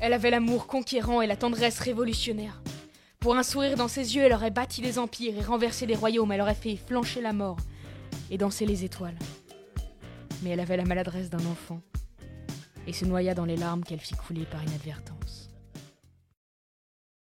Elle avait l'amour conquérant et la tendresse révolutionnaire. Pour un sourire dans ses yeux, elle aurait bâti des empires et renversé des royaumes, elle aurait fait flancher la mort et danser les étoiles. Mais elle avait la maladresse d'un enfant et se noya dans les larmes qu'elle fit couler par inadvertance.